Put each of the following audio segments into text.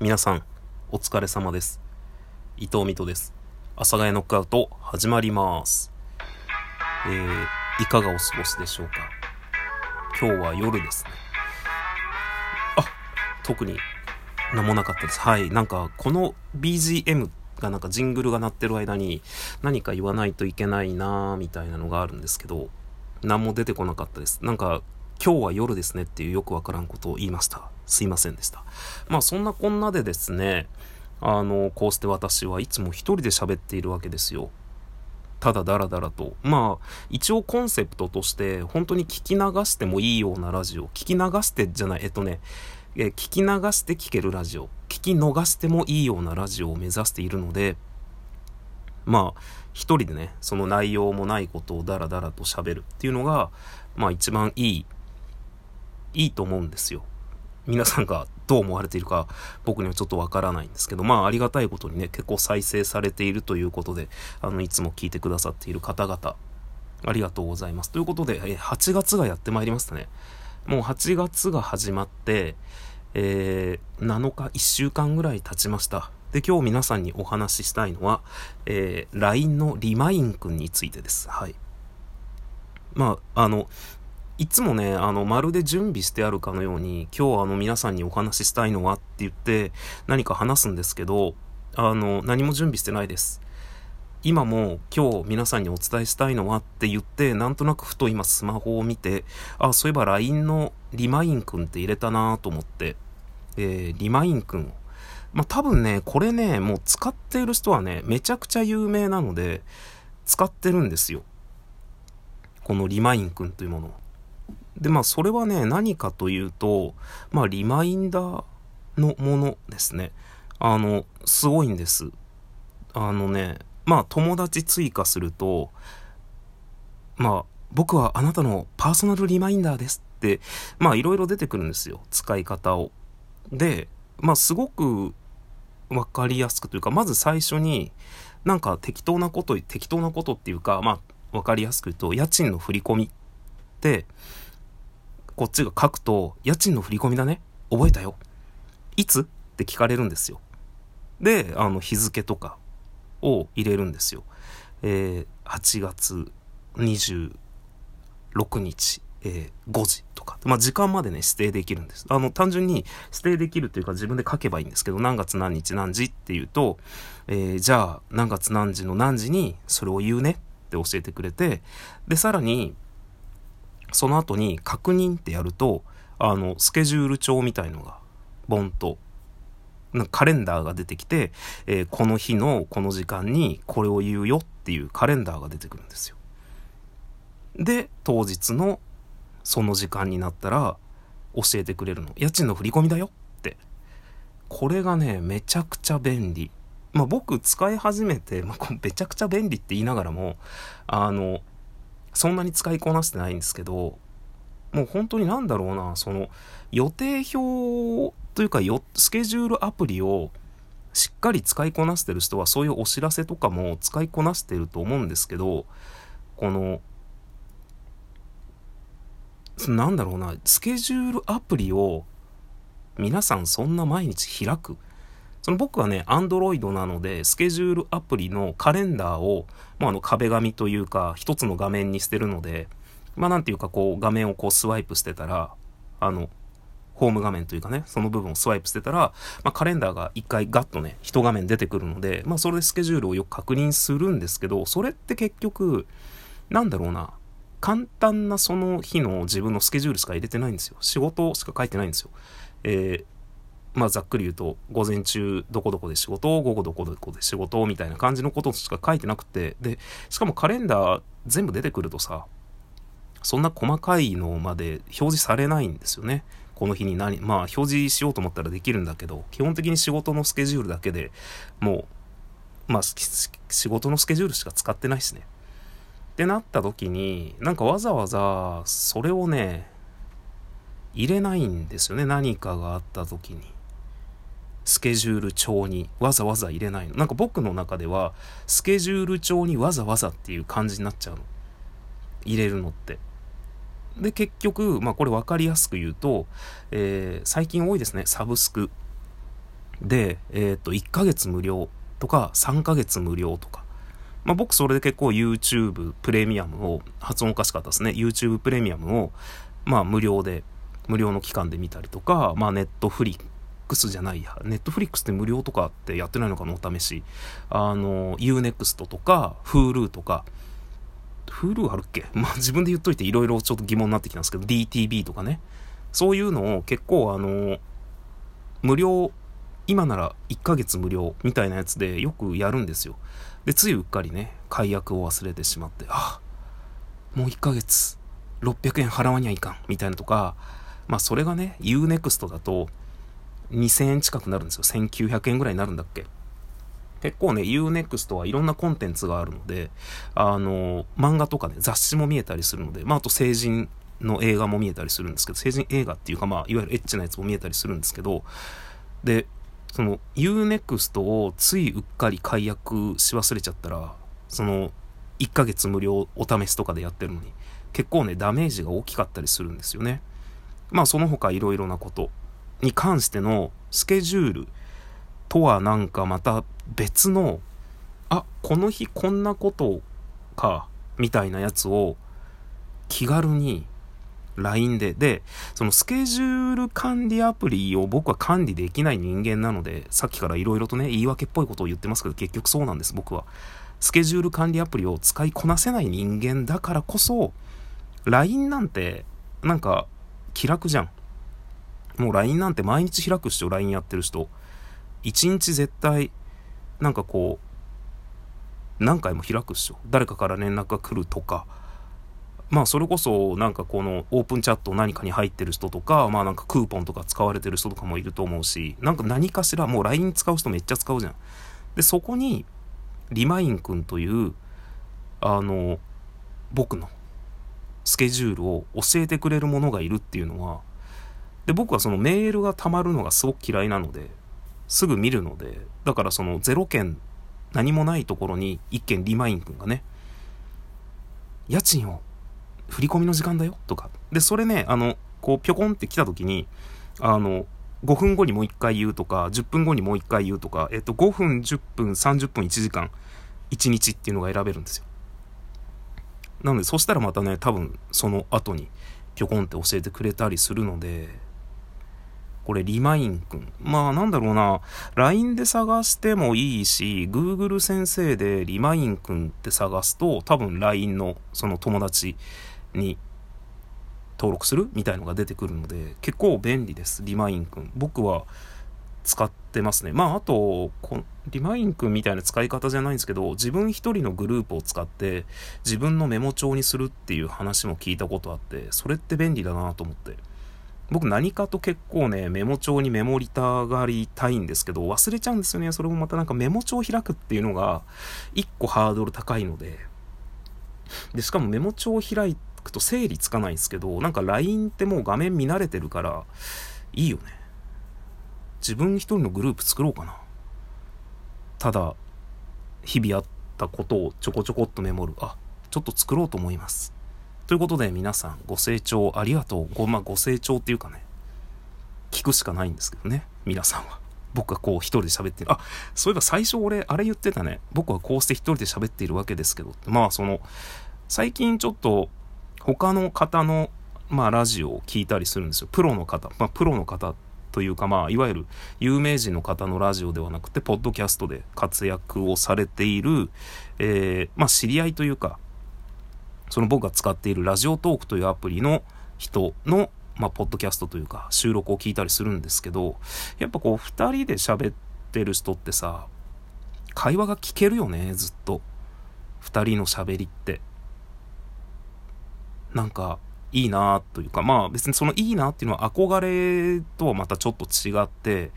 皆さん、お疲れ様です。伊藤美斗です。阿佐ヶ谷ノックアウト、始まります。えー、いかがお過ごしでしょうか？今日は夜ですね。あ、特に何もなかったです。はい。なんか、この BGM がなんかジングルが鳴ってる間に何か言わないといけないなーみたいなのがあるんですけど、何も出てこなかったです。なんか、今日は夜ですねっていうよくわからんことを言いました。すいませんでした。まあそんなこんなでですね、あの、こうして私はいつも一人で喋っているわけですよ。ただダラダラと。まあ、一応コンセプトとして、本当に聞き流してもいいようなラジオ。聞き流してじゃない、えっとね、え聞き流して聞けるラジオ。聞き逃してもいいようなラジオを目指しているので、まあ、一人でね、その内容もないことをダラダラと喋るっていうのが、まあ一番いい、いいと思うんですよ。皆さんがどう思われているか僕にはちょっとわからないんですけど、まあありがたいことにね、結構再生されているということで、あの、いつも聞いてくださっている方々、ありがとうございます。ということで、え8月がやってまいりましたね。もう8月が始まって、えー、7日、1週間ぐらい経ちました。で、今日皆さんにお話ししたいのは、えー、LINE のリマインくんについてです。はい。まあ、あの、いつもね、あの、まるで準備してあるかのように、今日あの皆さんにお話ししたいのはって言って何か話すんですけど、あの、何も準備してないです。今も今日皆さんにお伝えしたいのはって言って、なんとなくふと今スマホを見て、あ、そういえば LINE のリマインくんって入れたなと思って、えー、リマインくん。まあ、多分ね、これね、もう使っている人はね、めちゃくちゃ有名なので、使ってるんですよ。このリマインくんというものを。で、まあ、それはね、何かというと、まあ、リマインダーのものですね。あの、すごいんです。あのね、まあ、友達追加すると、まあ、僕はあなたのパーソナルリマインダーですって、まあ、いろいろ出てくるんですよ。使い方を。で、まあ、すごくわかりやすくというか、まず最初に、なんか適当なこと、適当なことっていうか、まあ、わかりやすく言うと、家賃の振り込みって、こっちが書くと、家賃の振り込みだね。覚えたよ。いつ？って聞かれるんですよ。で、あの、日付とかを入れるんですよ。えー、8月26日、えー、5時とか。まあ、時間までね、指定できるんです。あの、単純に指定できるというか自分で書けばいいんですけど、何月何日何時っていうと、えー、じゃあ、何月何時の何時にそれを言うねって教えてくれて、で、さらに、その後に確認ってやると、あの、スケジュール帳みたいのが、ボンと、カレンダーが出てきて、えー、この日のこの時間にこれを言うよっていうカレンダーが出てくるんですよ。で、当日のその時間になったら教えてくれるの。家賃の振り込みだよって。これがね、めちゃくちゃ便利。まあ僕使い始めて、まあ、めちゃくちゃ便利って言いながらも、あの、そんなに使いこなしてないんですけど、もう本当になんだろうな、その予定表というかよ、スケジュールアプリをしっかり使いこなしてる人はそういうお知らせとかも使いこなしてると思うんですけど、この、なんだろうな、スケジュールアプリを皆さんそんな毎日開くその僕はね、アンドロイドなので、スケジュールアプリのカレンダーを、まあ、あの壁紙というか、一つの画面にしてるので、まあなんていうかこう画面をこうスワイプしてたら、あの、ホーム画面というかね、その部分をスワイプしてたら、まあ、カレンダーが一回ガッとね、一画面出てくるので、まあそれでスケジュールをよく確認するんですけど、それって結局、なんだろうな、簡単なその日の自分のスケジュールしか入れてないんですよ。仕事しか書いてないんですよ。えーまあざっくり言うと、午前中どこどこで仕事、午後どこどこで仕事みたいな感じのことしか書いてなくて、で、しかもカレンダー全部出てくるとさ、そんな細かいのまで表示されないんですよね。この日に何、まあ表示しようと思ったらできるんだけど、基本的に仕事のスケジュールだけでもう、まあ仕事のスケジュールしか使ってないしね。ってなった時に、なんかわざわざそれをね、入れないんですよね。何かがあった時に。スケジュール帳にわざわざ入れないの。なんか僕の中では、スケジュール帳にわざわざっていう感じになっちゃうの。入れるのって。で、結局、まあこれ分かりやすく言うと、えー、最近多いですね、サブスク。で、えっ、と、1ヶ月無料とか3ヶ月無料とか。まあ僕それで結構 YouTube プレミアムを、発音おかしかったですね。YouTube プレミアムを、まあ無料で、無料の期間で見たりとか、まあネットフリックスじゃないや。ネットフリックスって無料とかってやってないのかな？お試し。あの、Unext とか、Hulu とか、Hulu あるっけ？まあ自分で言っといていろいろちょっと疑問になってきたんですけど、DTV とかね。そういうのを結構あの、無料、今なら1ヶ月無料みたいなやつでよくやるんですよ。で、ついうっかりね、解約を忘れてしまって、あ、もう1ヶ月600円払わにゃいかん、みたいなとか、まあそれがね、Unext だと2000円近くなるんですよ。1900円ぐらいになるんだっけ。結構ね、Unext はいろんなコンテンツがあるので、あの、漫画とかね、雑誌も見えたりするので、まああと成人の映画も見えたりするんですけど、成人映画っていうかまあ、いわゆるエッチなやつも見えたりするんですけど、で、その Unext をついうっかり解約し忘れちゃったら、その1ヶ月無料お試しとかでやってるのに、結構ね、ダメージが大きかったりするんですよね。まあその他いろいろなことに関してのスケジュールとはなんかまた別の、あ、この日こんなことか、みたいなやつを気軽に LINE で。で、そのスケジュール管理アプリを僕は管理できない人間なので、さっきから色々とね、言い訳っぽいことを言ってますけど、結局そうなんです、僕は。スケジュール管理アプリを使いこなせない人間だからこそ、LINE なんて、なんか、気楽じゃん。もう LINE なんて毎日開く人、LINE やってる人。1日絶対、なんかこう、何回も開くっしょ。誰かから連絡が来るとか、まあそれこそなんかこのオープンチャット何かに入ってる人とか、まあなんかクーポンとか使われてる人とかもいると思うし、なんか何かしらもう LINE 使う人めっちゃ使うじゃん。で、そこにリマインくんという、あの、僕のスケジュールを教えてくれるものがいるっていうのは、で、僕はそのメールが溜まるのがすごく嫌いなので、すぐ見るので、だからその0件何もないところに1件リマインくんがね、家賃を振り込みの時間だよとか。で、それね、あの、こう、ぴょこんって来た時に、あの、5分後にもう1回言うとか、10分後にもう1回言うとか、えっと、5分、10分、30分、1時間、1日っていうのが選べるんですよ。なので、そしたらまたね、多分、その後に、ぴょこんって教えてくれたりするので、これ、リマインくん。まあ、なんだろうな。LINE で探してもいいし、Google 先生でリマインくんって探すと、多分 LINE のその友達に登録する？みたいのが出てくるので、結構便利です。リマインくん。僕は使ってますね。まあ、あと、リマインくんみたいな使い方じゃないんですけど、自分一人のグループを使って自分のメモ帳にするっていう話も聞いたことあって、それって便利だなと思って。僕何かと結構ね、メモ帳にメモりたがりたいんですけど、忘れちゃうんですよね。それもまたなんかメモ帳を開くっていうのが、一個ハードル高いので。で、しかもメモ帳を開くと整理つかないんですけど、なんか LINE ってもう画面見慣れてるから、いいよね。自分一人のグループ作ろうかな。ただ、日々あったことをちょこちょこっとメモる。あ、ちょっと作ろうと思います。ということで皆さんご清聴ありがとう。ご、まあ、ご清聴っていうかね、聞くしかないんですけどね、皆さんは。僕はこう一人で喋ってる。あ、そういえば最初俺、あれ言ってたね。僕はこうして一人で喋っているわけですけど。まあその、最近ちょっと他の方の、まあラジオを聞いたりするんですよ。プロの方。まあプロの方というかまあいわゆる有名人の方のラジオではなくて、ポッドキャストで活躍をされている、えー、まあ知り合いというか、その僕が使っているラジオトークというアプリの人の、まあ、ポッドキャストというか、収録を聞いたりするんですけど、やっぱこう、二人で喋ってる人ってさ、会話が聞けるよね、ずっと。二人の喋りって。なんか、いいなというか、まあ別にそのいいなっていうのは憧れとはまたちょっと違って、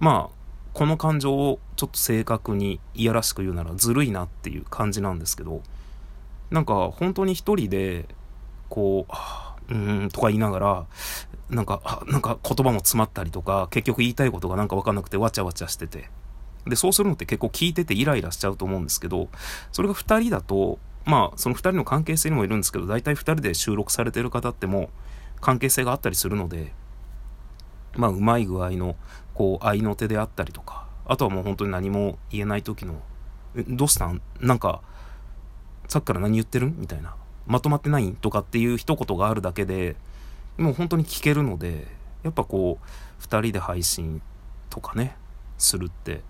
まあ、この感情をちょっと正確にいやらしく言うならずるいなっていう感じなんですけど、なんか本当に一人で、こう、うーんとか言いながら、なんか、なんか言葉も詰まったりとか、結局言いたいことがなんかわかんなくてわちゃわちゃしてて。で、そうするのって結構聞いててイライラしちゃうと思うんですけど、それが二人だと、まあ、その二人の関係性にもいるんですけど、大体二人で収録されてる方っても関係性があったりするので、まあ、うまい具合の、こう、合いの手であったりとか、あとはもう本当に何も言えない時の、どうしたん？なんか、さっきから何言ってる？みたいな。まとまってないとかっていう一言があるだけで、もう本当に聞けるので、やっぱこう、2人で配信とかね、するって、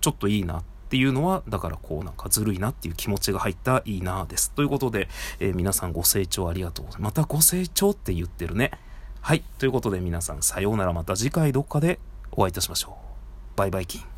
ちょっといいなっていうのは、だからこうなんかずるいなっていう気持ちが入ったいいなです。ということで、えー、皆さんご清聴ありがとうございます。またご清聴って言ってるね。はい。ということで皆さんさようならまた次回どっかでお会いいたしましょう。バイバイキン。